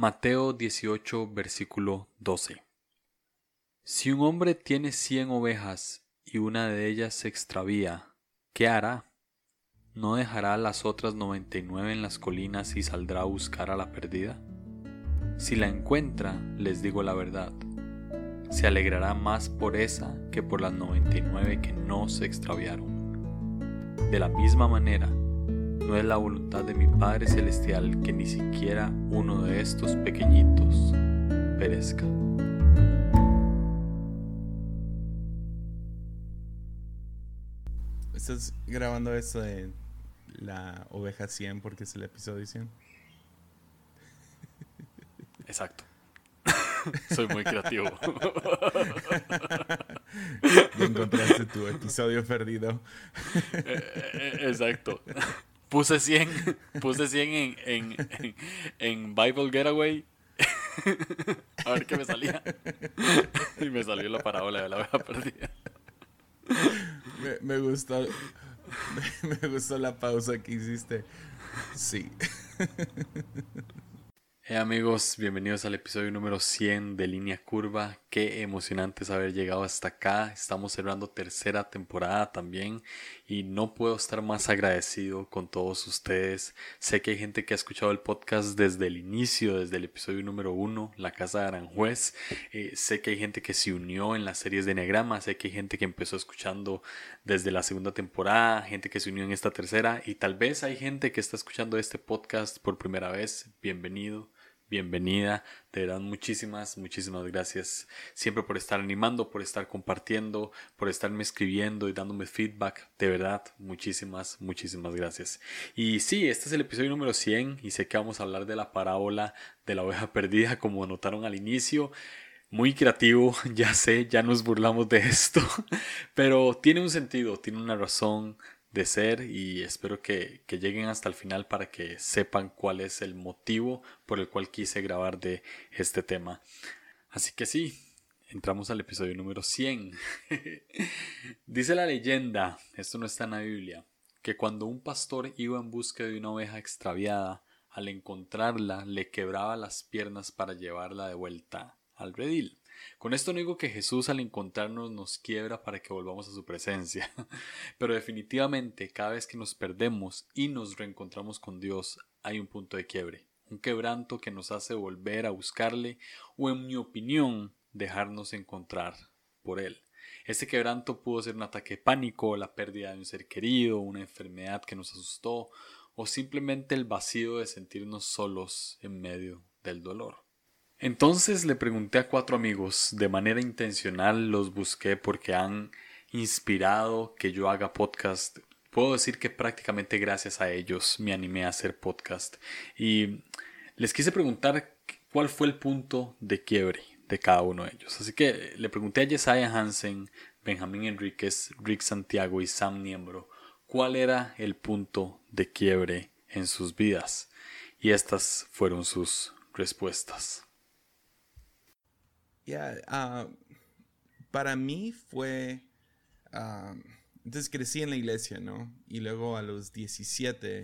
Mateo 18, versículo 12. Si un hombre tiene cien ovejas y una de ellas se extravía, ¿qué hará? ¿No dejará las otras noventa y nueve en las colinas y saldrá a buscar a la perdida? Si la encuentra, les digo la verdad, se alegrará más por esa que por las noventa y nueve que no se extraviaron. De la misma manera, no es la voluntad de mi Padre Celestial que ni siquiera uno de estos pequeñitos perezca. ¿Estás grabando esto de la oveja 100 porque es el episodio 100? Exacto. Soy muy creativo. encontraste tu episodio perdido. Eh, eh, exacto. Puse 100, puse 100 en, en, en, Bible Getaway. A ver qué me salía. Y me salió la parábola de la oveja perdida. Me, me gustó. Me, me gustó la pausa que hiciste. Sí. Hey amigos, bienvenidos al episodio número 100 de Línea Curva. Qué emocionante es haber llegado hasta acá. Estamos cerrando tercera temporada también y no puedo estar más agradecido con todos ustedes. Sé que hay gente que ha escuchado el podcast desde el inicio, desde el episodio número 1, La Casa de Aranjuez. Eh, sé que hay gente que se unió en las series de Negrama. Sé que hay gente que empezó escuchando desde la segunda temporada, gente que se unió en esta tercera y tal vez hay gente que está escuchando este podcast por primera vez. Bienvenido bienvenida. De verdad, muchísimas, muchísimas gracias siempre por estar animando, por estar compartiendo, por estarme escribiendo y dándome feedback. De verdad, muchísimas, muchísimas gracias. Y sí, este es el episodio número 100 y sé que vamos a hablar de la parábola de la oveja perdida, como notaron al inicio. Muy creativo, ya sé, ya nos burlamos de esto, pero tiene un sentido, tiene una razón, de ser y espero que, lleguen hasta el final para que sepan cuál es el motivo por el cual quise grabar de este tema. Así que sí, entramos al episodio número 100. Dice la leyenda, esto no está en la Biblia, que cuando un pastor iba en busca de una oveja extraviada, al encontrarla le quebraba las piernas para llevarla de vuelta al redil. Con esto no digo que Jesús al encontrarnos nos quiebra para que volvamos a su presencia, pero definitivamente cada vez que nos perdemos y nos reencontramos con Dios hay un punto de quiebre, un quebranto que nos hace volver a buscarle o en mi opinión dejarnos encontrar por Él. Este quebranto pudo ser un ataque de pánico, la pérdida de un ser querido, una enfermedad que nos asustó o simplemente el vacío de sentirnos solos en medio del dolor. Entonces le pregunté a cuatro amigos, de manera intencional los busqué porque han inspirado que yo haga podcast. Puedo decir que prácticamente gracias a ellos me animé a hacer podcast. Y les quise preguntar cuál fue el punto de quiebre de cada uno de ellos. Así que le pregunté a Jesiah Hansen, Benjamín Enríquez, Rick Santiago y Sam Niembro cuál era el punto de quiebre en sus vidas. Y estas fueron sus respuestas. Ah, para mí fue... Ah, entonces crecí en la iglesia, ¿no? Y luego a los 17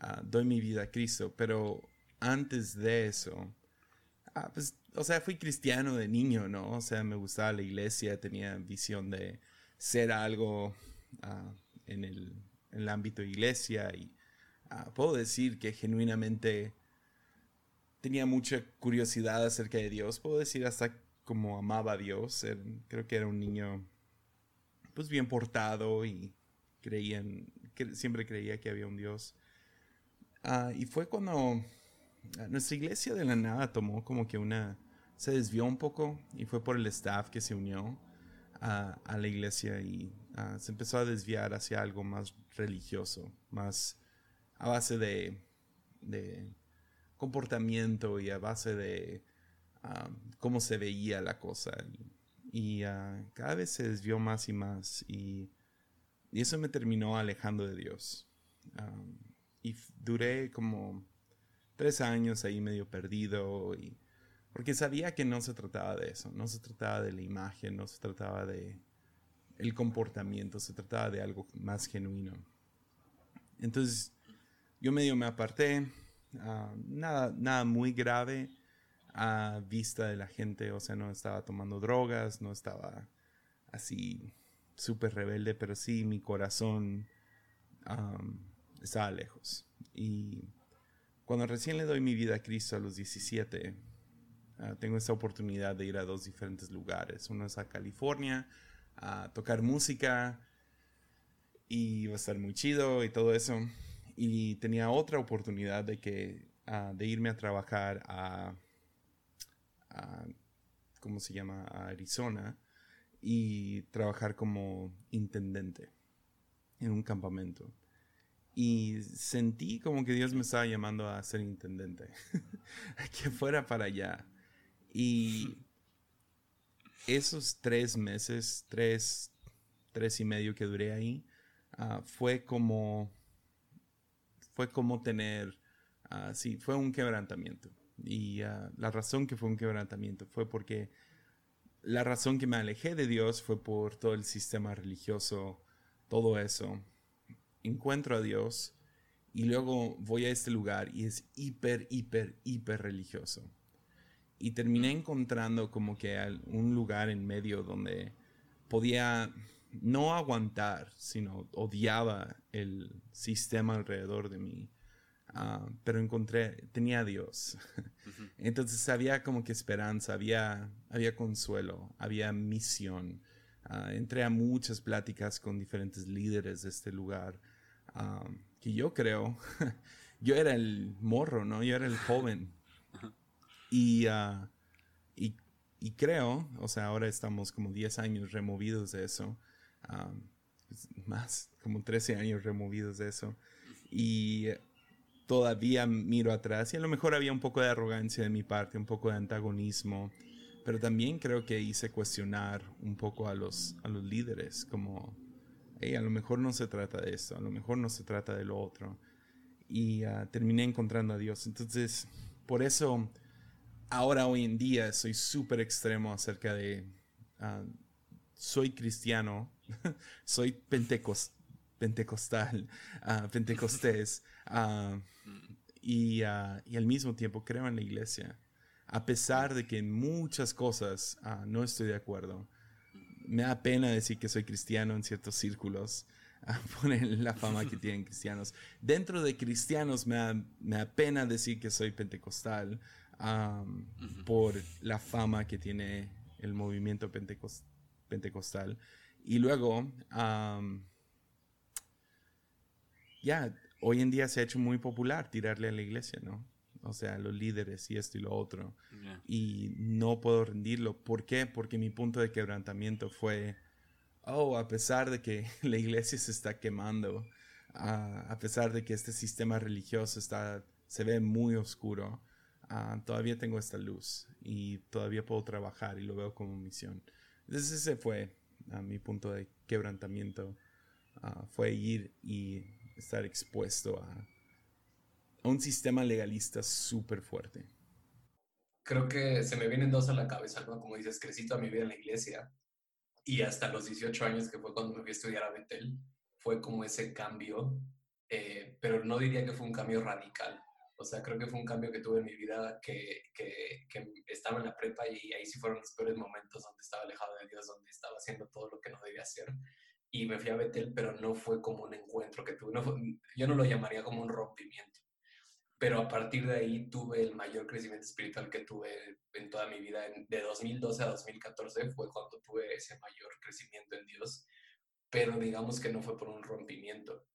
ah, doy mi vida a Cristo, pero antes de eso, pues, o sea, fui cristiano de niño, ¿no? O sea, me gustaba la iglesia, tenía visión de ser algo en, el, en el ámbito de iglesia y puedo decir que genuinamente tenía mucha curiosidad acerca de Dios. Puedo decir hasta como amaba a Dios. creo que era un niño pues bien portado y siempre creía que había un Dios. Ah, y fue cuando ah, nuestra iglesia de la nada tomó como que una, se desvió un poco y fue por el staff que se unió a, la iglesia y ah, se empezó a desviar hacia algo más religioso, más a base de comportamiento y a base de cómo se veía la cosa. Y, ah, cada vez se desvió más y más. Y, eso me terminó alejando de Dios. y duré como tres años ahí medio perdido. Y, porque sabía que no se trataba de eso. No se trataba de la imagen, no se trataba de el comportamiento, se trataba de algo más genuino. Entonces yo medio me aparté. Ah, nada, nada muy grave a vista de la gente, o sea, no estaba tomando drogas, no estaba así súper rebelde, pero sí mi corazón estaba lejos. Y cuando recién le doy mi vida a Cristo a los 17, ah, tengo esta oportunidad de ir a dos diferentes lugares. Uno es a California, a tocar música, y va a estar muy chido y todo eso. Y tenía otra oportunidad de, que, ah, de irme a trabajar a, a, ¿cómo se llama? A Arizona y trabajar como intendente en un campamento. Y sentí como que Dios me estaba llamando a ser intendente, que fuera para allá. Y esos tres meses, tres, tres y medio que duré ahí, ah, fue como, fue como tener, uh, sí, fue un quebrantamiento. Y ah, la razón que fue un quebrantamiento fue porque la razón que me alejé de Dios fue por todo el sistema religioso, todo eso. Encuentro a Dios y luego voy a este lugar y es hiper, hiper, hiper religioso. Y terminé encontrando como que un lugar en medio donde podía no aguantar, sino odiaba el sistema alrededor de mí. Ah, pero encontré, tenía a Dios. Entonces había como que esperanza, había, había consuelo, había misión. Ah, entré a muchas pláticas con diferentes líderes de este lugar, ah, que yo creo, yo era el morro, ¿no? Yo era el joven. Y, y, y, creo, o sea, ahora estamos como 10 años removidos de eso, más, como 13 años removidos de eso. Y todavía miro atrás y a lo mejor había un poco de arrogancia de mi parte, un poco de antagonismo, pero también creo que hice cuestionar un poco a los, a los líderes, como, hey, a lo mejor no se trata de esto, a lo mejor no se trata de lo otro. Y ah, terminé encontrando a Dios. Entonces, por eso, ahora hoy en día soy súper extremo acerca de, ah, soy cristiano, soy pentecostal pentecostal, uh, pentecostés, uh, y, uh, y, al mismo tiempo creo en la iglesia. A pesar de que en muchas cosas no estoy de acuerdo. Me da pena decir que soy cristiano en ciertos círculos, por la fama que tienen cristianos. Dentro de cristianos me da, me da pena decir que soy pentecostal um, por la fama que tiene el movimiento pentecostal. Y luego, um, ya, hoy en día se ha hecho muy popular tirarle a la iglesia, ¿no? O sea, los líderes y esto y lo otro. Y no puedo rendirlo. ¿Por qué? Porque mi punto de quebrantamiento fue, oh, a pesar de que la iglesia se está quemando, a pesar de que este sistema religioso está, se ve muy oscuro, uh, todavía tengo esta luz y todavía puedo trabajar y lo veo como misión. Entonces ese fue a mi punto de quebrantamiento. Uh, fue ir y estar expuesto a, un sistema legalista súper fuerte. Creo que se me vienen dos a la cabeza, ¿no? Como dices, crecí toda mi vida en la iglesia y hasta los 18 años, que fue cuando me fui a estudiar a Betel, fue como ese cambio, eh, pero no diría que fue un cambio radical. O sea, creo que fue un cambio que tuve en mi vida que, que, que, estaba en la prepa y ahí sí fueron los peores momentos donde estaba alejado de Dios, donde estaba haciendo todo lo que no debía hacer y me fui a Betel, pero no fue como un encuentro que tuve. yo no lo llamaría como un rompimiento. Pero a partir de ahí tuve el mayor crecimiento espiritual que tuve en toda mi vida. De 2012 a 2014 fue cuando tuve ese mayor crecimiento en Dios. Pero digamos que no fue por un rompimiento.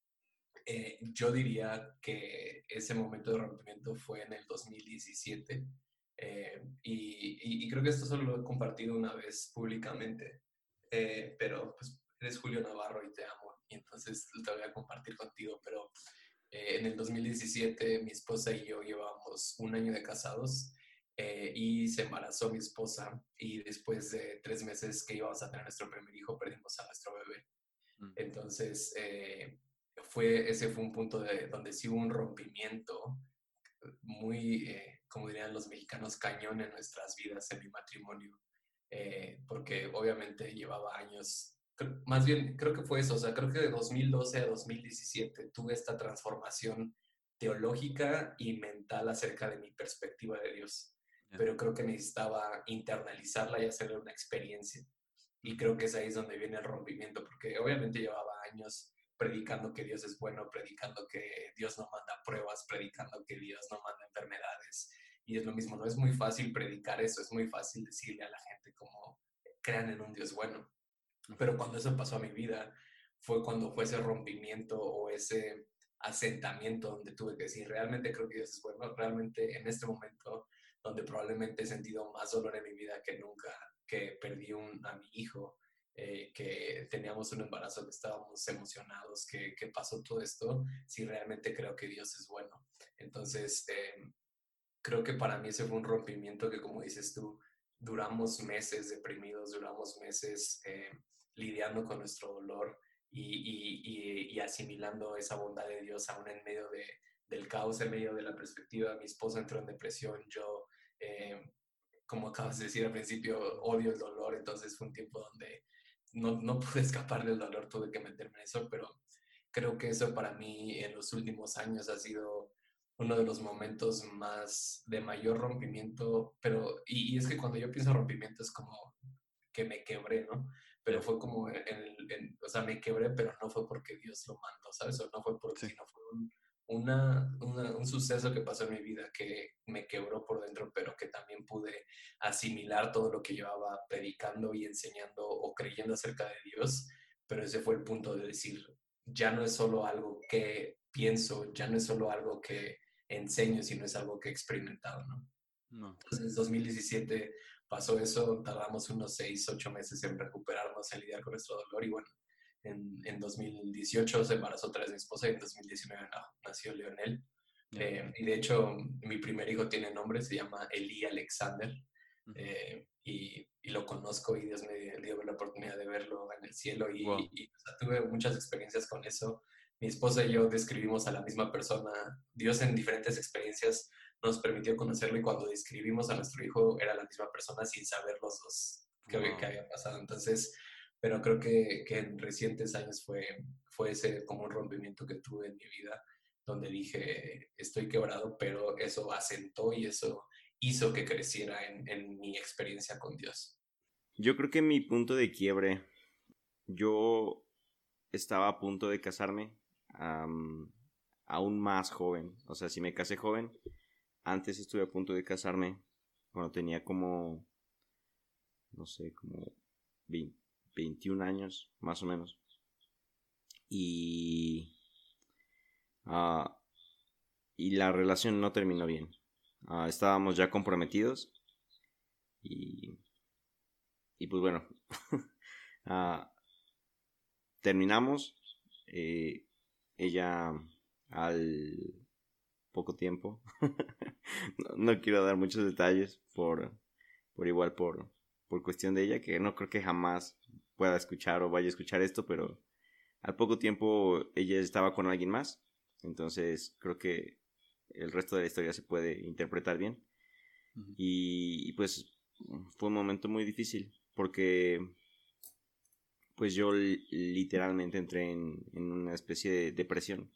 Eh, yo diría que ese momento de rompimiento fue en el 2017. Eh, y, y, creo que esto solo lo he compartido una vez públicamente. Eh, pero pues eres Julio Navarro y te amo. Y entonces te voy a compartir contigo. Pero eh, en el 2017 mi esposa y yo llevábamos un año de casados eh, y se embarazó mi esposa y después de tres meses que íbamos a tener nuestro primer hijo perdimos a nuestro bebé. Mm. Entonces, eh, fue, ese fue un punto de, donde sí hubo un rompimiento muy, como dirían los mexicanos, cañón en nuestras vidas, en mi matrimonio, porque obviamente llevaba años más bien creo que fue eso, o sea, creo que de 2012 a 2017 tuve esta transformación teológica y mental acerca de mi perspectiva de Dios. pero creo que necesitaba internalizarla y hacerle una experiencia. Y creo que es ahí donde viene el rompimiento, porque obviamente llevaba años predicando que Dios es bueno, predicando que Dios no manda pruebas, predicando que Dios no manda enfermedades. Y es lo mismo, no es muy fácil predicar eso, es muy fácil decirle a la gente como crean en un Dios bueno. Pero cuando eso pasó a mi vida, fue cuando fue ese rompimiento o ese asentamiento donde tuve que decir, realmente creo que Dios es bueno, realmente en este momento donde probablemente he sentido más dolor en mi vida que nunca, que perdí un, a mi hijo, eh, que teníamos un embarazo, que estábamos emocionados, que, que, pasó todo esto, si realmente creo que Dios es bueno. Entonces, eh, creo que para mí ese fue un rompimiento que, como dices tú, duramos meses deprimidos, duramos meses eh, lidiando con nuestro dolor y, y, y, asimilando esa bondad de Dios aún en medio de, del caos, en medio de la perspectiva. Mi esposo entró en depresión, yo, como acabas de decir al principio, odio el dolor, entonces fue un tiempo donde no, no pude escapar del dolor, tuve que meterme en eso, pero creo que eso para mí en los últimos años ha sido uno de los momentos más de mayor rompimiento, pero, y, es que cuando yo pienso rompimiento es como que me quebré, ¿no? Pero fue como, en, o sea, me quebré, pero no fue porque Dios lo mandó, ¿sabes? O no fue porque, sino fue un, una, un suceso que pasó en mi vida que me quebró por dentro, pero que también pude asimilar todo lo que llevaba predicando y enseñando o creyendo acerca de Dios. Pero ese fue el punto de decir, ya no es solo algo que pienso, ya no es solo algo que enseño, sino es algo que he experimentado, ¿no? no. Entonces, en 2017 pasó eso, tardamos unos 6, 8 meses en recuperarnos, en lidiar con nuestro dolor y bueno, en, en 2018 se embarazó otra vez mi esposa y en 2019 nació Leonel. Eh, y de hecho, mi primer hijo tiene nombre, se llama Eli Alexander. Eh, y, y, lo conozco y Dios me dio la oportunidad de verlo en el cielo y, y tuve muchas experiencias con eso. Mi esposa y yo describimos a la misma persona. Dios en diferentes experiencias nos permitió conocerlo y cuando describimos a nuestro hijo era la misma persona sin saber los dos qué, qué había pasado. Entonces, pero creo que, que, en recientes años fue, fue ese como un rompimiento que tuve en mi vida, donde dije, estoy quebrado, pero eso asentó y eso hizo que creciera en, en mi experiencia con Dios. Yo creo que mi punto de quiebre, yo estaba a punto de casarme aún más joven, o sea, si me casé joven, antes estuve a punto de casarme cuando tenía como, no sé, como 20 21 años, más o menos. Y, uh, y la relación no terminó bien. Uh, estábamos ya comprometidos. Y, y pues bueno, uh, terminamos. Eh, ella al poco tiempo. no, no, quiero dar muchos detalles por, por igual por, por cuestión de ella, que no creo que jamás pueda escuchar o vaya a escuchar esto, pero al poco tiempo ella estaba con alguien más, entonces creo que el resto de la historia se puede interpretar bien. y, pues fue un momento muy difícil porque pues yo literalmente entré en, una especie de depresión.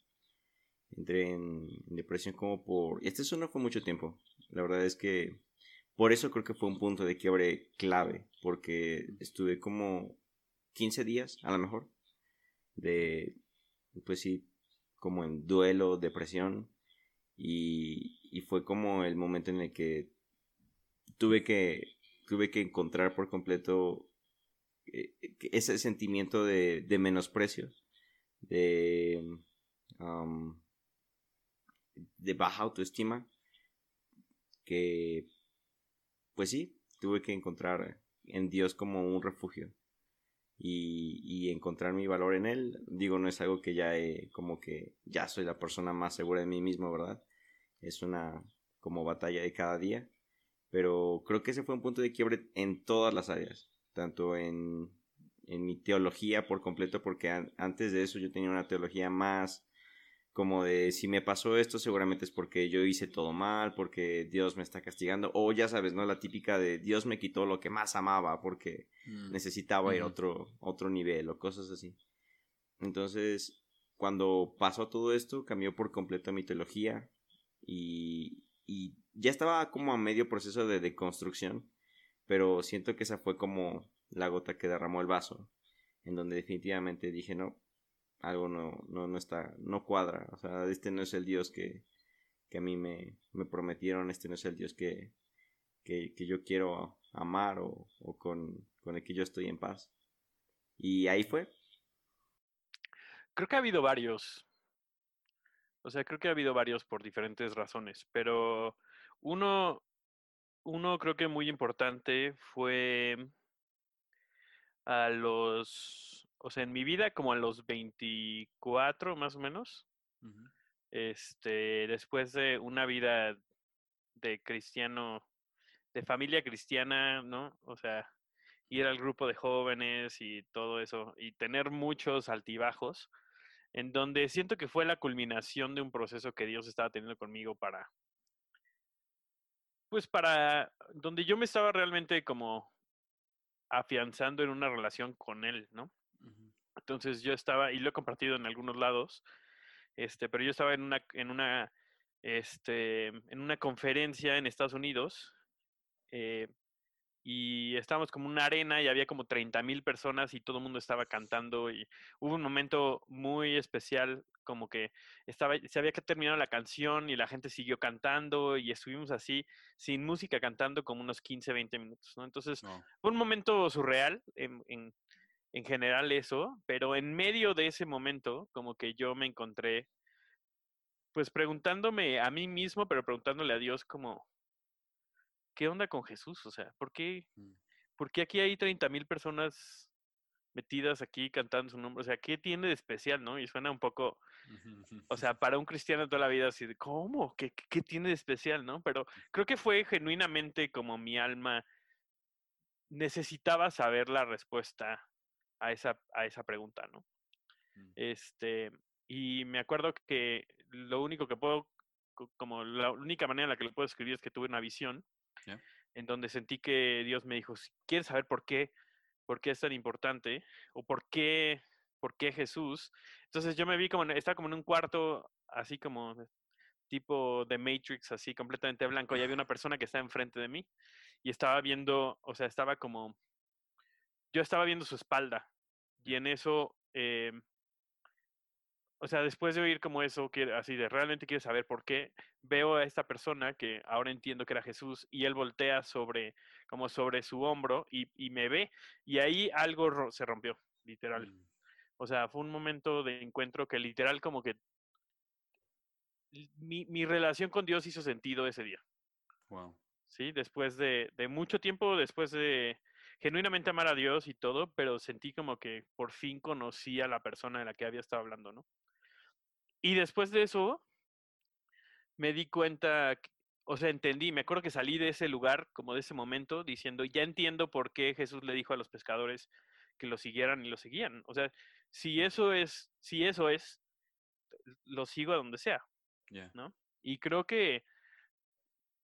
Entré en, depresión como por... Este eso no fue mucho tiempo. La verdad es que por eso creo que fue un punto de quiebre clave, porque estuve como 15 días, a lo mejor, de, pues sí, como en duelo, depresión, y, y fue como el momento en el que tuve que, tuve que encontrar por completo eh, ese sentimiento de, de menosprecio, de, de baja autoestima, que, pues sí, tuve que encontrar en Dios como un refugio y, encontrar mi valor en él. Digo, no es algo que ya he, como que ya soy la persona más segura de mí mismo, ¿verdad? Es una como batalla de cada día. Pero creo que ese fue un punto de quiebre en todas las áreas, tanto en, en mi teología por completo, porque antes de eso yo tenía una teología más como de si me pasó esto seguramente es porque yo hice todo mal, porque Dios me está castigando, o ya sabes, ¿no? La típica de Dios me quitó lo que más amaba porque mm. necesitaba ir a otro, otro nivel o cosas así. Entonces, cuando pasó todo esto, cambió por completo mi teología y, y ya estaba como a medio proceso de deconstrucción, pero siento que esa fue como la gota que derramó el vaso, en donde definitivamente dije, no, algo no, no, no está, no cuadra, o sea, este no es el Dios que, que a mí me, me prometieron, este no es el Dios que, que, que yo quiero amar o, o con, con el que yo estoy en paz. Y ahí fue. Creo que ha habido varios. O sea, creo que ha habido varios por diferentes razones, pero uno, uno creo que muy importante fue a los, o sea, en mi vida como a los 24 más o menos, este, después de una vida de cristiano, de familia cristiana, ¿no? O sea, ir al grupo de jóvenes y todo eso, y tener muchos altibajos, en donde siento que fue la culminación de un proceso que Dios estaba teniendo conmigo para, pues para, donde yo me estaba realmente como afianzando en una relación con Él, ¿no? Entonces yo estaba, y lo he compartido en algunos lados, este, pero yo estaba en una, en una, este, en una conferencia en Estados Unidos, eh, y estábamos como una arena y había como 30 mil personas y todo el mundo estaba cantando y hubo un momento muy especial como que estaba, se había terminado la canción y la gente siguió cantando y estuvimos así sin música cantando como unos 15, 20 minutos, ¿no? Entonces fue un momento surreal en, en, en general eso, pero en medio de ese momento como que yo me encontré pues preguntándome a mí mismo, pero preguntándole a Dios como, ¿qué onda con Jesús? O sea, ¿por qué, mm. ¿por qué aquí hay 30 mil personas metidas aquí cantando su nombre? O sea, ¿qué tiene de especial, no? Y suena un poco, o sea, para un cristiano toda la vida así de, ¿cómo? ¿Qué, qué tiene de especial, no? Pero creo que fue genuinamente como mi alma necesitaba saber la respuesta a esa, a esa pregunta, ¿no? Mm. Este, y me acuerdo que lo único que puedo, como la única manera en la que lo puedo escribir es que tuve una visión en donde sentí que Dios me dijo, si quieres saber por qué, por qué es tan importante o por qué, por qué Jesús. Entonces yo me vi como, estaba como en un cuarto así como tipo de Matrix, así completamente blanco, y había una persona que estaba enfrente de mí y estaba viendo, o sea, estaba como, yo estaba viendo su espalda y en eso eh, o sea, después de oír como eso, que, así de realmente quiero saber por qué, veo a esta persona que ahora entiendo que era Jesús y él voltea sobre, como sobre su hombro y, y me ve y ahí algo se rompió, literal. Mm. O sea, fue un momento de encuentro que literal como que mi, mi relación con Dios hizo sentido ese día. Wow. Sí, después de, de mucho tiempo, después de genuinamente amar a Dios y todo, pero sentí como que por fin conocí a la persona de la que había estado hablando, ¿no? Y después de eso, me di cuenta, o sea, entendí, me acuerdo que salí de ese lugar, como de ese momento, diciendo, ya entiendo por qué Jesús le dijo a los pescadores que lo siguieran y lo seguían. O sea, si eso es, si eso es, lo sigo a donde sea, ¿no? Y creo que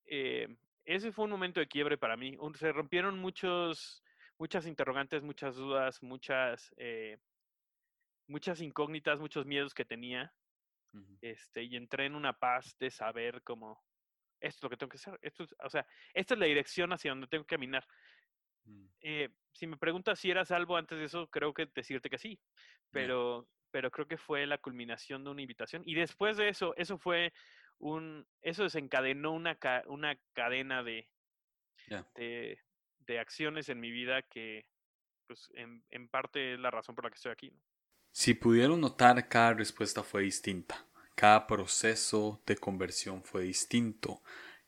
eh, ese fue un momento de quiebre para mí. Se rompieron muchos, muchas interrogantes, muchas dudas, muchas, eh, muchas incógnitas, muchos miedos que tenía este, y entré en una paz de saber cómo, esto es lo que tengo que hacer, esto o sea, esta es la dirección hacia donde tengo que caminar. Mm. Eh, si me preguntas si eras salvo antes de eso, creo que decirte que sí, pero, pero creo que fue la culminación de una invitación. Y después de eso, eso fue un, eso desencadenó una, una cadena de, de, de, acciones en mi vida que, pues, en, parte es la razón por la que estoy aquí. Si pudieron notar, cada respuesta fue distinta, cada proceso de conversión fue distinto,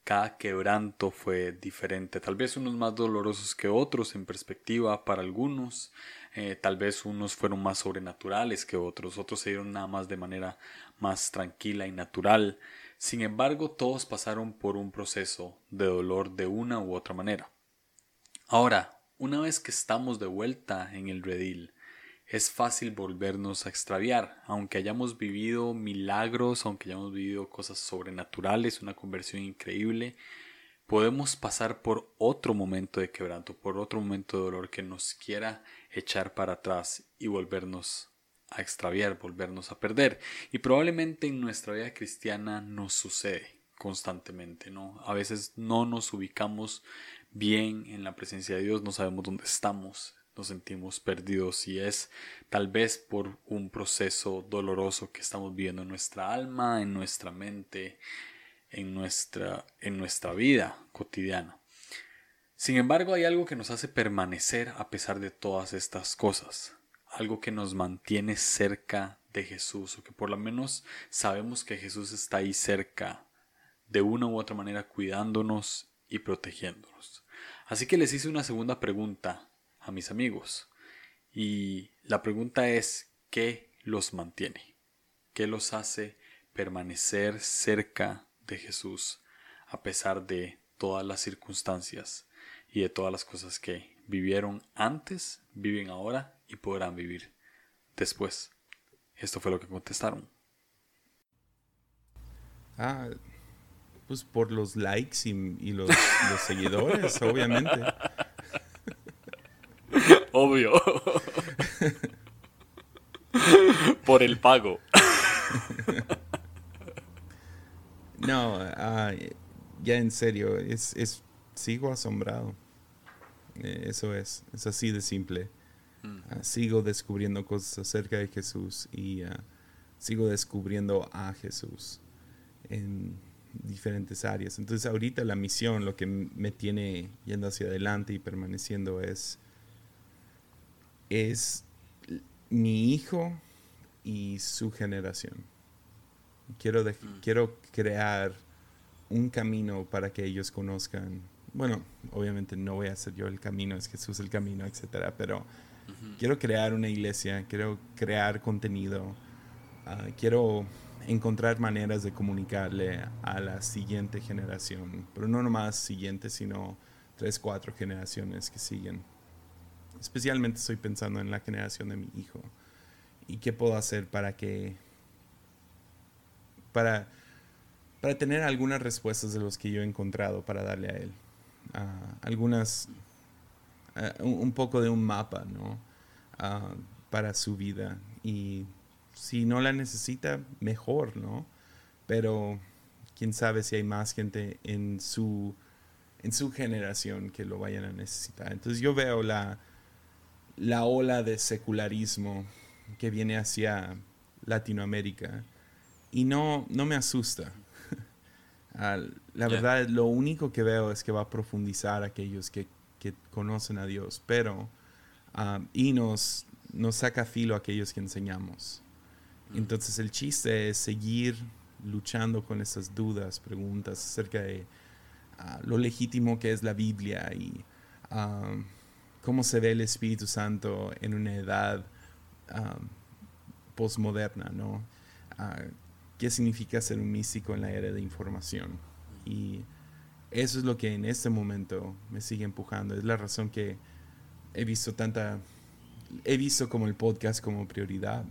cada quebranto fue diferente, tal vez unos más dolorosos que otros en perspectiva para algunos, eh, tal vez unos fueron más sobrenaturales que otros, otros se dieron nada más de manera más tranquila y natural, sin embargo todos pasaron por un proceso de dolor de una u otra manera. Ahora, una vez que estamos de vuelta en el redil, es fácil volvernos a extraviar, aunque hayamos vivido milagros, aunque hayamos vivido cosas sobrenaturales, una conversión increíble, podemos pasar por otro momento de quebranto, por otro momento de dolor que nos quiera echar para atrás y volvernos a extraviar, volvernos a perder. Y probablemente en nuestra vida cristiana nos sucede. constantemente, ¿no? A veces no nos ubicamos bien en la presencia de Dios, no sabemos dónde estamos, nos sentimos perdidos y es tal vez por un proceso doloroso que estamos viviendo en nuestra alma, en nuestra mente, en nuestra, en nuestra vida cotidiana. Sin embargo, hay algo que nos hace permanecer a pesar de todas estas cosas, algo que nos mantiene cerca de Jesús, o que por lo menos sabemos que Jesús está ahí cerca, de una u otra manera cuidándonos y protegiéndonos. Así que les hice una segunda pregunta a mis amigos, y la pregunta es, ¿qué los mantiene? ¿Qué los hace permanecer cerca de Jesús a pesar de todas las circunstancias y de todas las cosas que vivieron antes, viven ahora y podrán vivir después. Esto fue lo que contestaron. Ah, pues por los likes y, los, los seguidores, obviamente. Obvio. por el pago. No, ah, ya en serio, es, es, sigo asombrado. Eh, eso es, es así de simple. Mm. Ah, sigo descubriendo cosas acerca de Jesús y ah, sigo descubriendo a Jesús en diferentes áreas. Entonces ahorita la misión, lo que me tiene yendo hacia adelante y permaneciendo es, es mi hijo y su generación. Quiero, mm. quiero crear un camino para que ellos conozcan. Bueno, obviamente no voy a ser yo el camino, es Jesús el camino, etcétera, pero quiero crear una iglesia, quiero crear contenido, ah, quiero encontrar maneras de comunicarle a la siguiente generación, pero no nomás siguiente, sino tres, cuatro generaciones que siguen. Especialmente estoy pensando en la generación de mi hijo y qué puedo hacer para que para, para tener algunas respuestas de los que yo he encontrado para darle a él. Ah, algunas, ah, un, poco de un mapa, ¿no? Ah, para su vida. Y si no la necesita, mejor, ¿no? Pero quién sabe si hay más gente en su, en su generación que lo vayan a necesitar. Entonces yo veo la, la ola de secularismo que viene hacia Latinoamérica y no, no me asusta. Ah, la verdad, lo único que veo es que va a profundizar aquellos que, que conocen a Dios, pero ah, y nos, nos saca filo a aquellos que enseñamos. Entonces el chiste es seguir luchando con esas dudas, preguntas acerca de ah, lo legítimo que es la Biblia y cómo se ve el Espíritu Santo en una edad postmoderna, ¿no? qué significa ser un místico en la era de información. Y eso es lo que en este momento me sigue empujando. Es la razón que he visto tanta, he visto como el podcast como prioridad.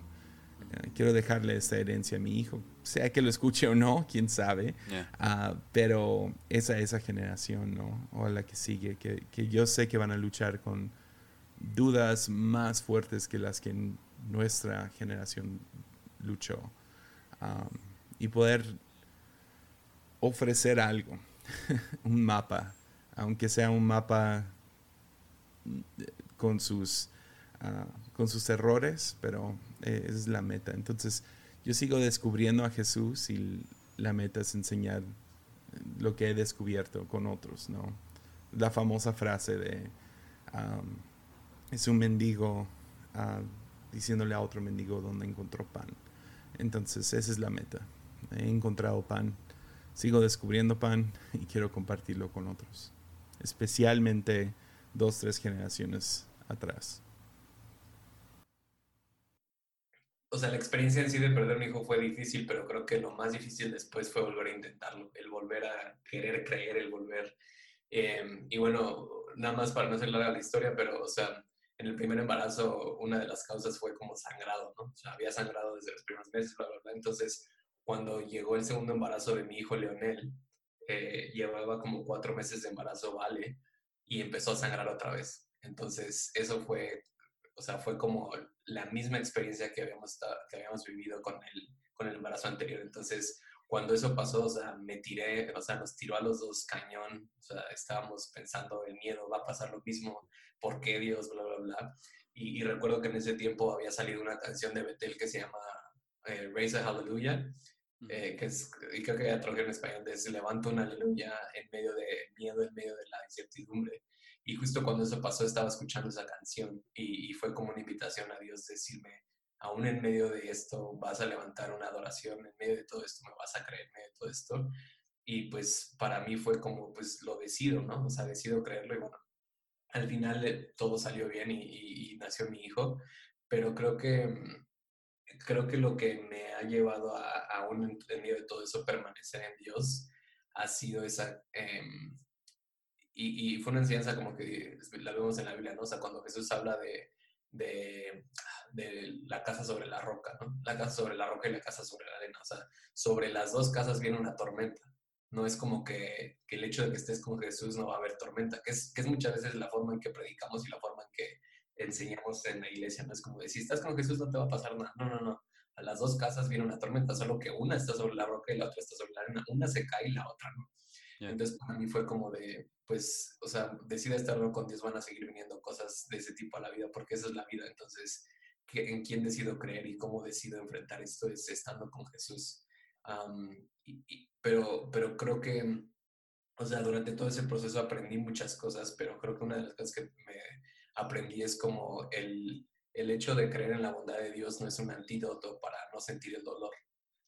Quiero dejarle esta herencia a mi hijo, sea que lo escuche o no, quién sabe. Ah, pero esa esa generación, ¿no? O la que sigue, que, que, yo sé que van a luchar con dudas más fuertes que las que nuestra generación luchó y poder ofrecer algo, un mapa, aunque sea un mapa con sus, ah, con sus errores, pero eh, esa es la meta. Entonces yo sigo descubriendo a Jesús y la meta es enseñar lo que he descubierto con otros, ¿no? La famosa frase de es un mendigo ah, diciéndole a otro mendigo dónde encontró pan. Entonces, esa es la meta. He encontrado pan, sigo descubriendo pan y quiero compartirlo con otros, especialmente dos, tres generaciones atrás. O sea, la experiencia en sí de perder un hijo fue difícil, pero creo que lo más difícil después fue volver a intentarlo, el volver a querer creer, el volver. Em, y bueno, nada más para no hacer larga la historia, pero, o sea, en el primer embarazo una de las causas fue como sangrado, ¿no? O sea, había sangrado desde los primeros meses, bla, bla, bla. Entonces, cuando llegó el segundo embarazo de mi hijo Leonel, eh, llevaba como cuatro meses de embarazo, ¿vale? Y empezó a sangrar otra vez. Entonces, eso fue, o sea, fue como la misma experiencia que habíamos, que habíamos vivido con el, con el embarazo anterior. Entonces, cuando eso pasó, o sea, me tiré, o sea, nos tiró a los dos cañón, o sea, estábamos pensando, el miedo, va a pasar lo mismo, ¿por qué Dios? Bla, bla, bla. Y, recuerdo que en ese tiempo había salido una canción de Betel que se llama eh, Raise a Hallelujah, eh, que es, y creo que ya tradujeron en español, de se levanta una aleluya en medio de miedo, en medio de la incertidumbre. Y justo cuando eso pasó estaba escuchando esa canción y, fue como una invitación a Dios decirme, aún en medio de esto vas a levantar una adoración, en medio de todo esto me vas a creer, en medio de todo esto. Y pues para mí fue como, pues lo decido, ¿no? O sea, decido creerlo y bueno, al final eh, todo salió bien y, nació mi hijo, pero creo que, mm, creo que lo que me ha llevado a, aún en medio de todo eso permanecer en Dios ha sido esa... Em, y, fue una enseñanza como que la vemos en la Biblia, ¿no? O sea, cuando Jesús habla de, de, la casa sobre la roca, ¿no? La casa sobre la roca y la casa sobre la arena. O sea, sobre las dos casas viene una tormenta. No es como que, que el hecho de que estés con Jesús no va a haber tormenta, que es, que es muchas veces la forma en que predicamos y la forma en que enseñamos en la iglesia. No es como de si estás con Jesús no te va a pasar nada. No, no, no. A las dos casas viene una tormenta, solo que una está sobre la roca y la otra está sobre la arena. Una se cae y la otra no. Entonces, para mí fue como de, pues, o sea, decide estar con Dios, van a seguir viniendo cosas de ese tipo a la vida, porque esa es la vida. Entonces, ¿en quién decido creer y cómo decido enfrentar esto? Es estando con Jesús. pero, pero creo que, o sea, durante todo ese proceso aprendí muchas cosas, pero creo que una de las cosas que me aprendí es como el, el hecho de creer en la bondad de Dios no es un antídoto para no sentir el dolor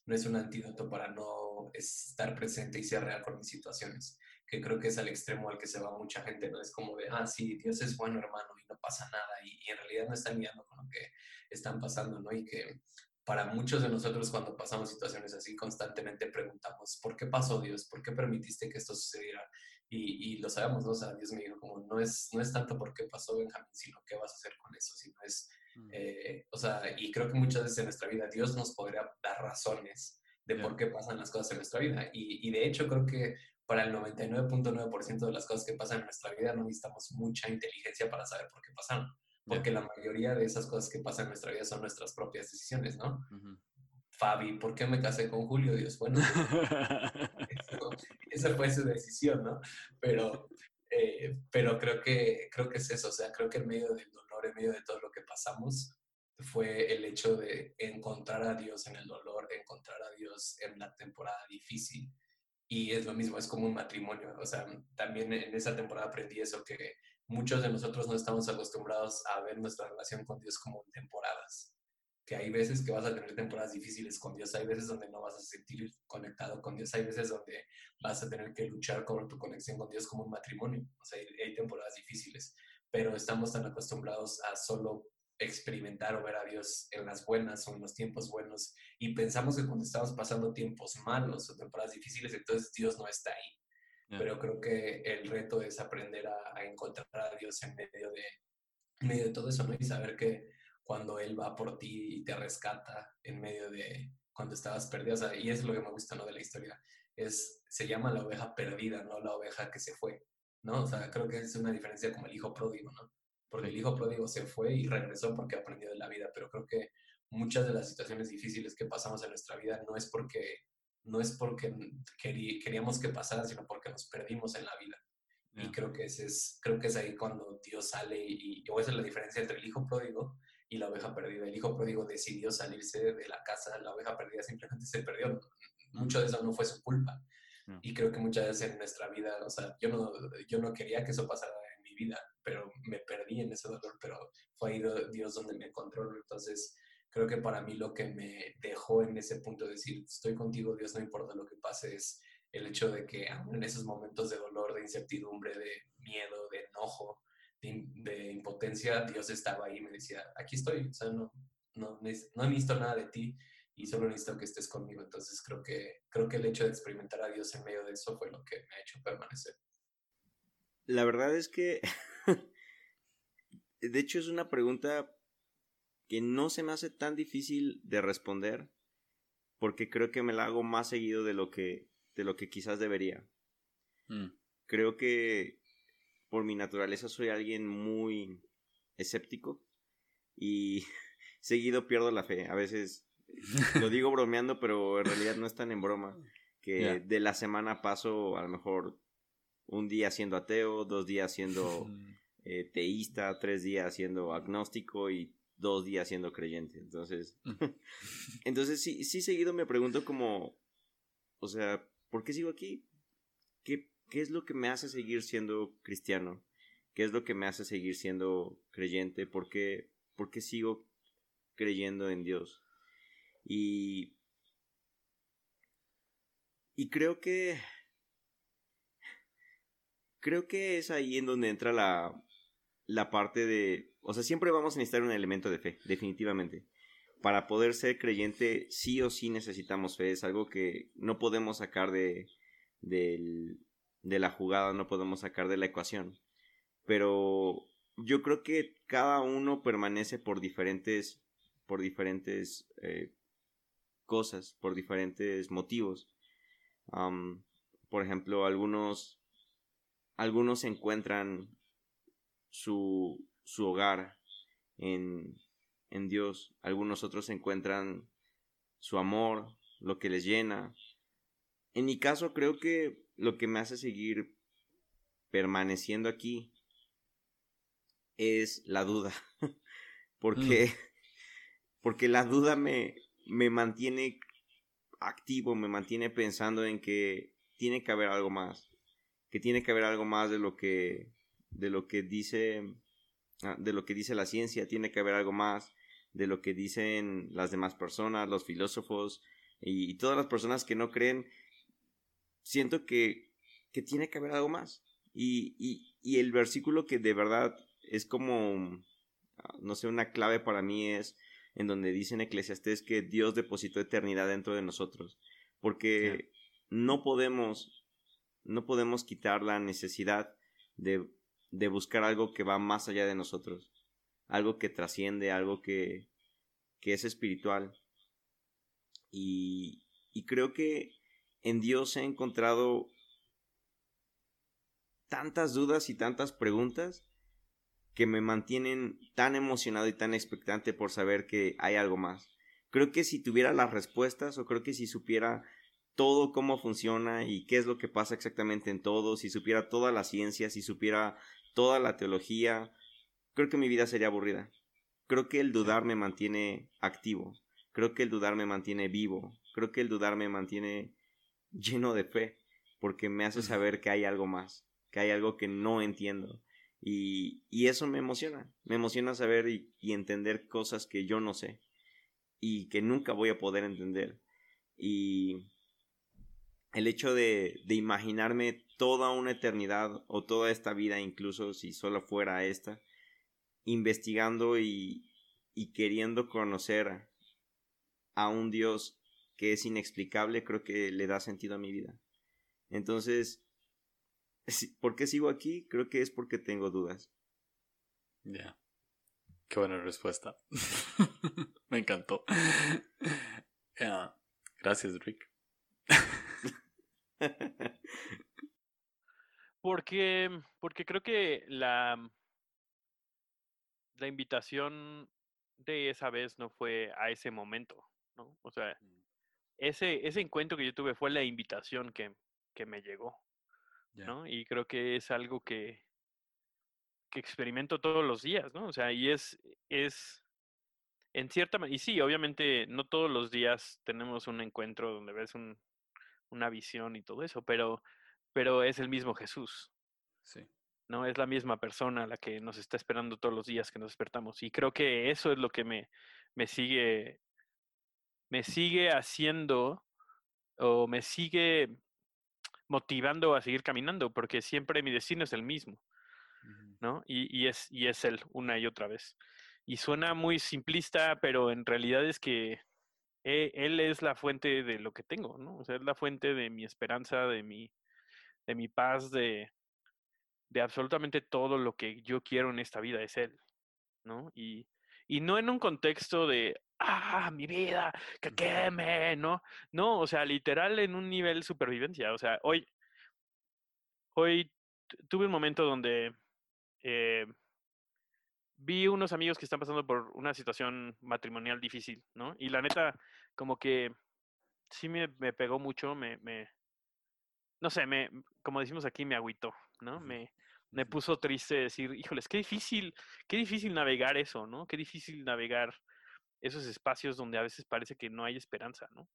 no es un antídoto para no estar presente y ser real con mis situaciones, que creo que es al extremo al que se va mucha gente, ¿no? Es como de, ah, sí, Dios es bueno, hermano, y no pasa nada, y, en realidad no están guiando con lo que están pasando, ¿no? Y que para muchos de nosotros cuando pasamos situaciones así constantemente preguntamos, ¿por qué pasó Dios? ¿Por qué permitiste que esto sucediera? Y, y lo sabemos, ¿no? O sea, Dios me dijo como, no es, no es tanto por qué pasó Benjamín, sino qué vas a hacer con eso, sino es Mm. Eh, o sea, y creo que muchas veces en nuestra vida Dios nos podría dar razones de por qué pasan las cosas en nuestra vida. Y, y de hecho creo que para el 99.9% de las cosas que pasan en nuestra vida no necesitamos mucha inteligencia para saber por qué pasaron. Porque la mayoría de esas cosas que pasan en nuestra vida son nuestras propias decisiones, ¿no? Fabi, ¿por qué me casé con Julio? Dios, bueno, esa fue su decisión, ¿no? Pero, eh, pero creo, que, creo que es eso, o sea, creo que en medio del en medio de todo lo que pasamos fue el hecho de encontrar a Dios en el dolor, encontrar a Dios en la temporada difícil. Y es lo mismo, es como un matrimonio. O sea, también en esa temporada aprendí eso, que muchos de nosotros no estamos acostumbrados a ver nuestra relación con Dios como temporadas. Que hay veces que vas a tener temporadas difíciles con Dios, hay veces donde no vas a sentir conectado con Dios, hay veces donde vas a tener que luchar con tu conexión con Dios como un matrimonio. O sea, hay temporadas difíciles pero estamos tan acostumbrados a solo experimentar o ver a Dios en las buenas o en los tiempos buenos y pensamos que cuando estamos pasando tiempos malos o temporadas difíciles, entonces Dios no está ahí. Pero creo que el reto es aprender a, encontrar a Dios en medio de, medio de todo eso, ¿no? Y saber que cuando Él va por ti y te rescata en medio de cuando estabas perdida, y es lo que me gusta, ¿no? De la historia, es, se llama la oveja perdida, no la oveja que se fue. ¿No? O sea, creo que es una diferencia como el hijo pródigo, ¿no? Porque el hijo pródigo se fue y regresó porque aprendió de la vida, pero creo que muchas de las situaciones difíciles que pasamos en nuestra vida no es porque, no es porque queríamos que pasara, sino porque nos perdimos en la vida. Y creo que, ese es, creo que es ahí cuando Dios sale y, o esa es la diferencia entre el hijo pródigo y la oveja perdida. El hijo pródigo decidió salirse de la casa, la oveja perdida simplemente se perdió. Mucho de eso no fue su culpa. Y creo que muchas veces en nuestra vida, o sea, yo no, yo no quería que eso pasara en mi vida, pero me perdí en ese dolor, pero fue ahí Dios donde me encontró. Entonces, creo que para mí lo que me dejó en ese punto de decir, estoy contigo, Dios, no importa lo que pase, es el hecho de que aún en esos momentos de dolor, de incertidumbre, de miedo, de enojo, de, de impotencia, Dios estaba ahí y me decía, aquí estoy, o sea, no, no, no necesito nada de ti, y solo necesito que estés conmigo. Entonces creo que, creo que el hecho de experimentar a Dios en medio de eso fue lo que me ha hecho permanecer. La verdad es que, de hecho es una pregunta que no se me hace tan difícil de responder porque creo que me la hago más seguido de lo que, de lo que quizás debería. Mm. Creo que por mi naturaleza soy alguien muy escéptico y seguido pierdo la fe. A veces lo digo bromeando, pero en realidad no es tan en broma. Que de la semana paso a lo mejor un día siendo ateo, dos días siendo eh, teísta, tres días siendo agnóstico y dos días siendo creyente. Entonces, mm. entonces sí, sí seguido me pregunto como, o sea, ¿por qué sigo aquí? ¿Qué, ¿Qué es lo que me hace seguir siendo cristiano? ¿Qué es lo que me hace seguir siendo creyente? ¿Por qué, por qué sigo creyendo en Dios? Y, y creo que creo que es ahí en donde entra la, la parte de, o sea, siempre vamos a necesitar un elemento de fe, definitivamente. Para poder ser creyente, sí o sí necesitamos fe, es algo que no podemos sacar de, de, de la jugada, no podemos sacar de la ecuación. Pero yo creo que cada uno permanece por diferentes, por diferentes eh, cosas, por diferentes motivos. por ejemplo, algunos algunos encuentran su, su hogar en, en Dios, algunos otros encuentran su amor, lo que les llena. En mi caso creo que lo que me hace seguir permaneciendo aquí es la duda. porque, mm. porque la duda me, me mantiene activo, me mantiene pensando en que tiene que haber algo más que tiene que haber algo más de lo que de lo que dice ah, de lo que dice la ciencia, tiene que haber algo más de lo que dicen las demás personas, los filósofos y, todas las personas que no creen. Siento que, que tiene que haber algo más. Y, y, y el versículo que de verdad es como, ah, no sé, una clave para mí es en donde dice en Eclesiastés que Dios depositó eternidad dentro de nosotros. Porque no podemos no podemos quitar la necesidad de, de buscar algo que va más allá de nosotros, algo que trasciende, algo que, que es espiritual. Y, y creo que en Dios he encontrado tantas dudas y tantas preguntas que me mantienen tan emocionado y tan expectante por saber que hay algo más. Creo que si tuviera las respuestas o creo que si supiera todo cómo funciona y qué es lo que pasa exactamente en todo, si supiera toda la ciencia, si supiera toda la teología, creo que mi vida sería aburrida. Creo que el dudar me mantiene activo, creo que el dudar me mantiene vivo, creo que el dudar me mantiene lleno de fe, porque me hace saber que hay algo más, que hay algo que no entiendo. Y, y eso me emociona, me emociona saber y, entender cosas que yo no sé y que nunca voy a poder entender. Y el hecho de, de, imaginarme toda una eternidad o toda esta vida, incluso si solo fuera esta, investigando y, y queriendo conocer a un Dios que es inexplicable, creo que le da sentido a mi vida. Entonces, ¿por qué sigo aquí? Creo que es porque tengo dudas. Ya. Qué buena respuesta. Me encantó. Gracias, Rick. porque, porque creo que la, la invitación de esa vez no fue a ese momento, ¿no? O sea, mm. ese, ese encuentro que yo tuve fue la invitación que, que me llegó, ¿no? Y creo que es algo que, que experimento todos los días, ¿no? O sea, y es, es en cierta manera, y sí, obviamente no todos los días tenemos un encuentro donde ves un, una visión y todo eso, pero, pero es el mismo Jesús. Sí. ¿no? Es la misma persona la que nos está esperando todos los días que nos despertamos. Y creo que eso es lo que me, me sigue, me sigue haciendo o me sigue motivando a seguir caminando, porque siempre mi destino es el mismo, ¿no? Y, y, es, y es él una y otra vez. Y suena muy simplista, pero en realidad es que eh, él es la fuente de lo que tengo, ¿no? O sea, es la fuente de mi esperanza, de mi, de mi paz, de, de absolutamente todo lo que yo quiero en esta vida es él, ¿no? Y, y no en un contexto de, ah, mi vida, que queme, ¿no? No, o sea, literal en un nivel supervivencia. O sea, hoy, hoy tuve un momento donde eh, vi unos amigos que están pasando por una situación matrimonial difícil, ¿no? Y la neta, como que sí me, me pegó mucho, me, me, no sé, me, como decimos aquí, me agüitó, ¿no? Me, me puso triste decir, híjoles, qué difícil, qué difícil navegar eso, ¿no? Qué difícil navegar esos espacios donde a veces parece que no hay esperanza, ¿no?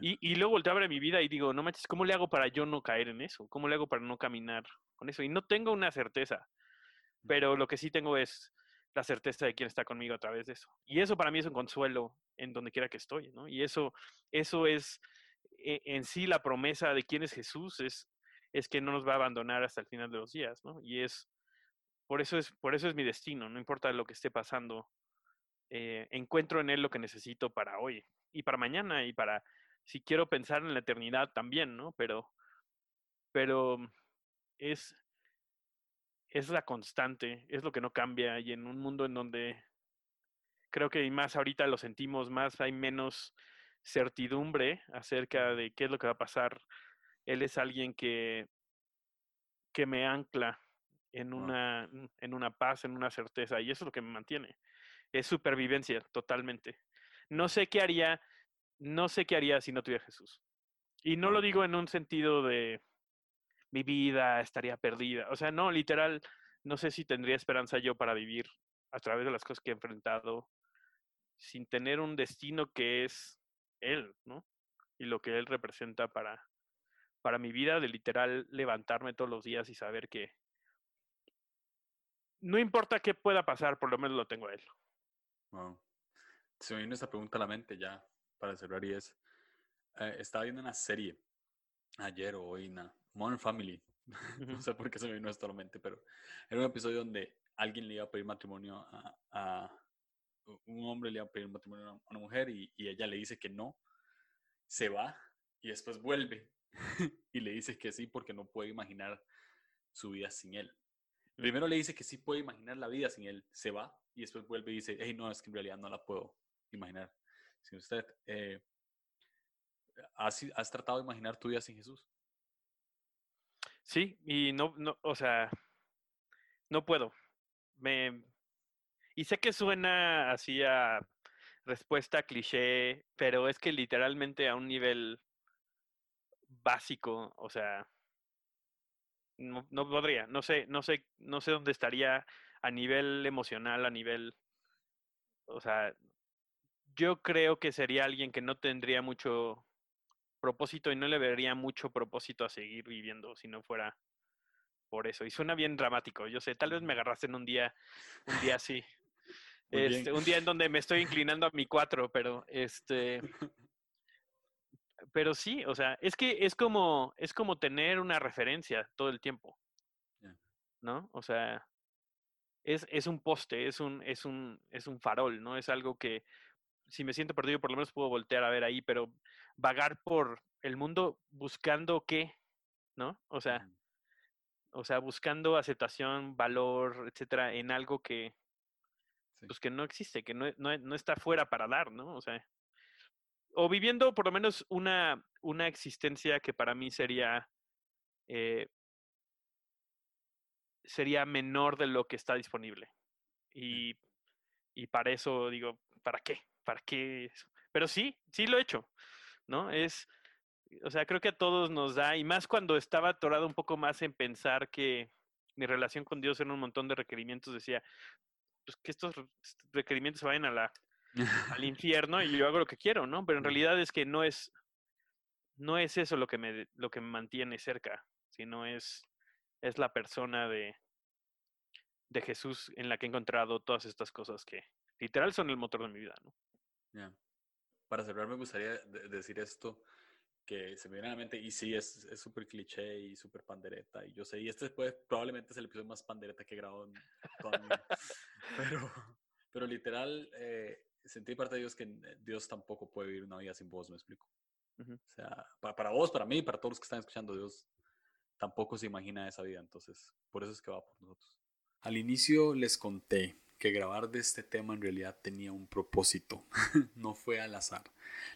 Y, y, luego volteo a ver mi vida y digo, no manches, ¿cómo le hago para yo no caer en eso? ¿Cómo le hago para no caminar con eso? Y no tengo una certeza, pero lo que sí tengo es la certeza de quién está conmigo a través de eso. Y eso para mí es un consuelo en donde quiera que estoy, ¿no? Y eso, eso es e, en sí la promesa de quién es Jesús, es, es que no nos va a abandonar hasta el final de los días, ¿no? Y es, por eso es, por eso es mi destino, no importa lo que esté pasando, eh, encuentro en Él lo que necesito para hoy y para mañana y para, si quiero pensar en la eternidad también, ¿no? Pero, pero es, es la constante, es lo que no cambia y en un mundo en donde creo que más ahorita lo sentimos, más hay menos certidumbre acerca de qué es lo que va a pasar. Él es alguien que, que me ancla en una, en una paz, en una certeza, y eso es lo que me mantiene. Es supervivencia, totalmente. No sé qué haría, no sé qué haría si no tuviera Jesús. Y no lo digo en un sentido de, mi vida estaría perdida. O sea, no, literal, no sé si tendría esperanza yo para vivir a través de las cosas que he enfrentado sin tener un destino que es Él, ¿no? Y lo que Él representa para, para mi vida, de literal levantarme todos los días y saber que no importa qué pueda pasar, por lo menos lo tengo a Él. Wow. Se me vino esta pregunta a la mente ya para cerrar y es, eh, estaba viendo una serie ayer o hoy, nada, Modern Family. no sé por qué se me vino esto a la mente, pero era un episodio donde alguien le iba a pedir matrimonio a, un hombre le iba a pedir matrimonio a una mujer y, ella le dice que no, se va y después vuelve y le dice que sí porque no puede imaginar su vida sin él. Primero le dice que sí puede imaginar la vida sin él, se va y después vuelve y dice, hey, no, es que en realidad no la puedo imaginar sin usted. Eh, ¿has, ¿Has tratado de imaginar tu vida sin Jesús? Sí, y no, no, o sea, no puedo. Me, y sé que suena así a respuesta cliché, pero es que literalmente a un nivel básico, o sea, no, no podría, no sé, no sé, no sé dónde estaría a nivel emocional, a nivel, o sea, yo creo que sería alguien que no tendría mucho propósito y no le vería mucho propósito a seguir viviendo si no fuera por eso. Y suena bien dramático, yo sé, tal vez me agarraste en un día, un día así. Este, un día en donde me estoy inclinando a mi cuatro, pero este pero sí, o sea, es que es como es como tener una referencia todo el tiempo. ¿No? O sea, es, es un poste, es un, es un, es un farol, ¿no? Es algo que si me siento perdido, por lo menos puedo voltear a ver ahí, pero vagar por el mundo buscando qué, ¿no? O sea, o sea, buscando aceptación, valor, etcétera, en algo que, pues que no existe, que no, no, no, está fuera para dar, ¿no? O sea, o viviendo por lo menos una, una existencia que para mí sería, eh, sería menor de lo que está disponible. Y, y para eso digo, ¿para qué? ¿para qué eso? Pero sí, sí lo he hecho, ¿no? Es, o sea, creo que a todos nos da, y más cuando estaba atorado un poco más en pensar que mi relación con Dios era un montón de requerimientos, decía, pues que estos requerimientos vayan a la, al infierno y yo hago lo que quiero, ¿no? Pero en realidad es que no es, no es eso lo que me, lo que me mantiene cerca, sino es, es la persona de, de Jesús en la que he encontrado todas estas cosas que literal son el motor de mi vida, ¿no? Para cerrar, me gustaría decir esto que se me viene a la mente, y sí, es súper cliché y súper pandereta, y yo sé, y este puede, probablemente es el episodio más pandereta que he grabado en toda mi vida. pero, pero literal, eh, sentí parte de Dios que eh, Dios tampoco puede vivir una vida sin vos, me explico. O sea, para, para vos, para mí, para todos los que están escuchando, Dios tampoco se imagina esa vida, entonces, por eso es que va por nosotros. Al inicio les conté que grabar de este tema en realidad tenía un propósito, no fue al azar.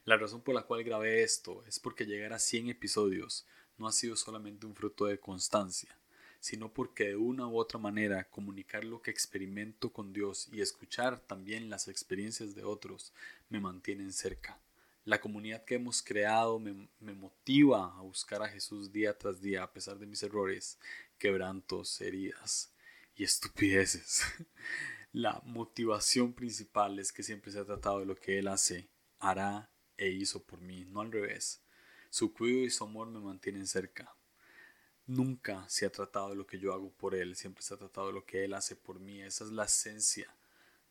La razón por la cual grabé esto es porque llegar a 100 episodios no ha sido solamente un fruto de constancia, sino porque de una u otra manera comunicar lo que experimento con Dios y escuchar también las experiencias de otros me mantienen cerca. La comunidad que hemos creado me, motiva a buscar a Jesús día tras día a pesar de mis errores, quebrantos, heridas y estupideces. La motivación principal es que siempre se ha tratado de lo que Él hace, hará e hizo por mí, no al revés. Su cuidado y su amor me mantienen cerca. Nunca se ha tratado de lo que yo hago por Él, siempre se ha tratado de lo que Él hace por mí. Esa es la esencia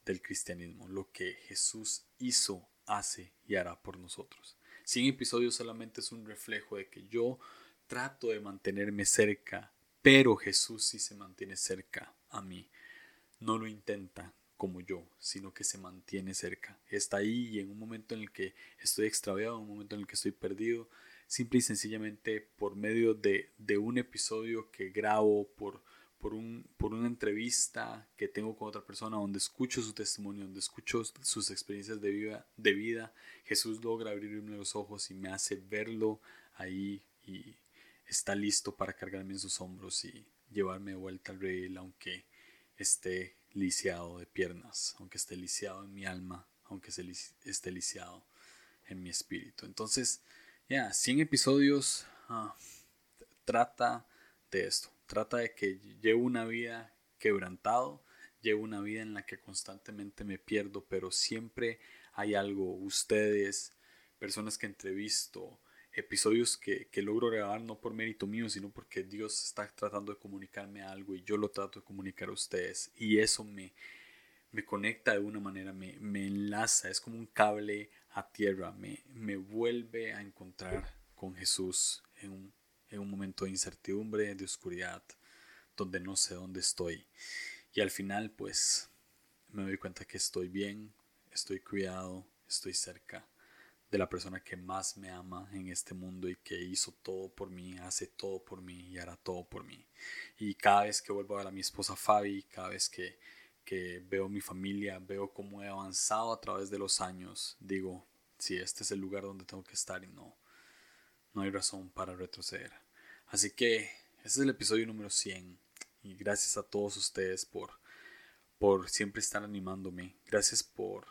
del cristianismo, lo que Jesús hizo, hace y hará por nosotros. Cien episodios solamente es un reflejo de que yo trato de mantenerme cerca, pero Jesús sí se mantiene cerca a mí. No lo intenta como yo, sino que se mantiene cerca. Está ahí y en un momento en el que estoy extraviado, en un momento en el que estoy perdido, simple y sencillamente por medio de, un episodio que grabo, por, por, un, por una entrevista que tengo con otra persona, donde escucho su testimonio, donde escucho sus experiencias de vida, de vida Jesús logra abrirme los ojos y me hace verlo ahí y está listo para cargarme en sus hombros y llevarme de vuelta al rey, aunque esté lisiado de piernas, aunque esté lisiado en mi alma, aunque esté lisiado en mi espíritu. Entonces, ya, 100 episodios ah, trata de esto. Trata de que llevo una vida quebrantado, llevo una vida en la que constantemente me pierdo, pero siempre hay algo, ustedes, personas que entrevisto, episodios que, que, logro grabar no por mérito mío, sino porque Dios está tratando de comunicarme algo y yo lo trato de comunicar a ustedes. Y eso me, me conecta de una manera, me, me enlaza, es como un cable a tierra, me, me vuelve a encontrar con Jesús en un, en un momento de incertidumbre, de oscuridad, donde no sé dónde estoy. Y al final, pues, me doy cuenta que estoy bien, estoy cuidado, estoy cerca de la persona que más me ama en este mundo y que hizo todo por mí, hace todo por mí y hará todo por mí. Y cada vez que vuelvo a ver a mi esposa Fabi, cada vez que que veo mi familia, veo cómo he avanzado a través de los años, digo, si este es el lugar donde tengo que estar y no, no hay razón para retroceder. Así que este es el episodio número 100 y gracias a todos ustedes por, por siempre estar animándome, gracias por,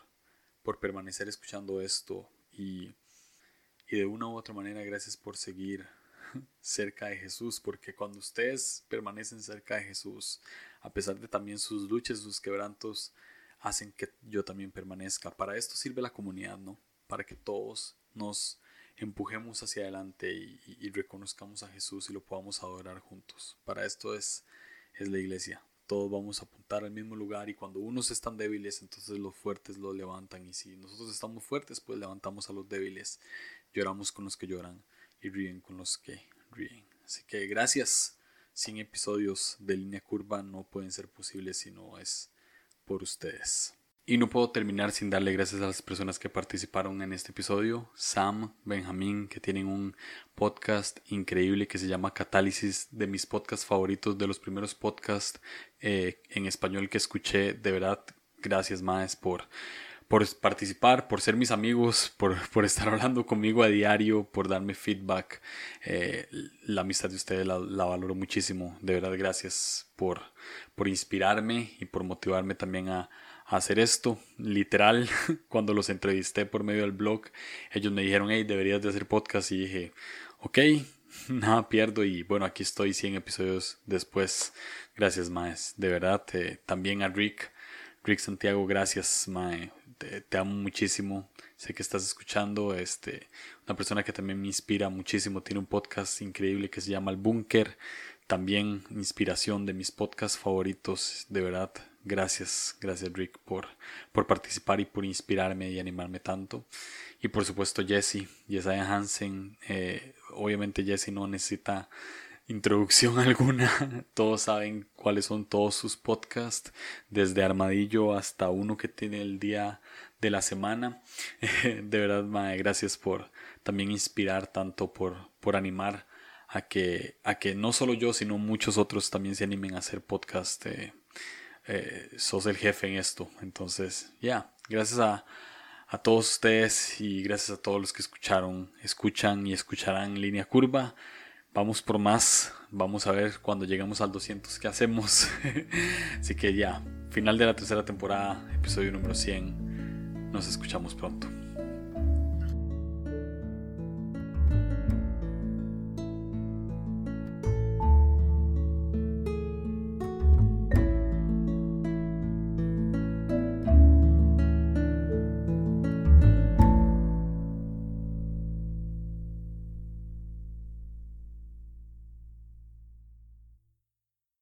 por permanecer escuchando esto y, y de una u otra manera gracias por seguir cerca de Jesús, porque cuando ustedes permanecen cerca de Jesús, a pesar de también sus luchas, sus quebrantos, hacen que yo también permanezca. Para esto sirve la comunidad, ¿no? Para que todos nos empujemos hacia adelante y, reconozcamos a Jesús y lo podamos adorar juntos. Para esto es, es la iglesia. Todos vamos a apuntar al mismo lugar y cuando unos están débiles, entonces los fuertes los levantan. Y si nosotros estamos fuertes, pues levantamos a los débiles. Lloramos con los que lloran y ríen con los que ríen. Así que gracias. 100 episodios de línea curva no pueden ser posibles si no es por ustedes. Y no puedo terminar sin darle gracias a las personas que participaron en este episodio. Sam, Benjamín, que tienen un podcast increíble que se llama Catálisis, de mis podcasts favoritos, de los primeros podcasts eh, en español que escuché. De verdad, gracias Maes por por participar, por ser mis amigos, por, por estar hablando conmigo a diario, por darme feedback. Eh, la amistad de ustedes la, valoro muchísimo. De verdad, gracias por, por inspirarme y por motivarme también a hacer esto. Literal, cuando los entrevisté por medio del blog, ellos me dijeron, hey, deberías de hacer podcast. Y dije, ok, nada pierdo. Y bueno, aquí estoy 100 episodios después. Gracias, Maes. De verdad, también a Rick. Rick Santiago, gracias, Mae te, amo muchísimo. Sé que estás escuchando. Este, una persona que también me inspira muchísimo. Tiene un podcast increíble que se llama El Búnker. También inspiración de mis podcasts favoritos. De verdad, gracias, gracias Rick por, por participar y por inspirarme y animarme tanto. Y por supuesto Jesse, Jesiah Hansen. Eh, obviamente Jesse no necesita introducción alguna. Todos saben cuáles son todos sus podcasts, desde Armadillo hasta uno que tiene el día de la semana. De verdad, gracias por también inspirar tanto, por, por animar a que, a que no solo yo, sino muchos otros también se animen a hacer podcast. Eh, eh, sos el jefe en esto. Entonces, ya, gracias a, a todos ustedes y gracias a todos los que escucharon, escuchan y escucharán Línea Curva. vamos por más. Vamos a ver cuando llegamos al 200 qué hacemos. Así que ya, final de la tercera temporada, episodio número 100. Nos escuchamos pronto.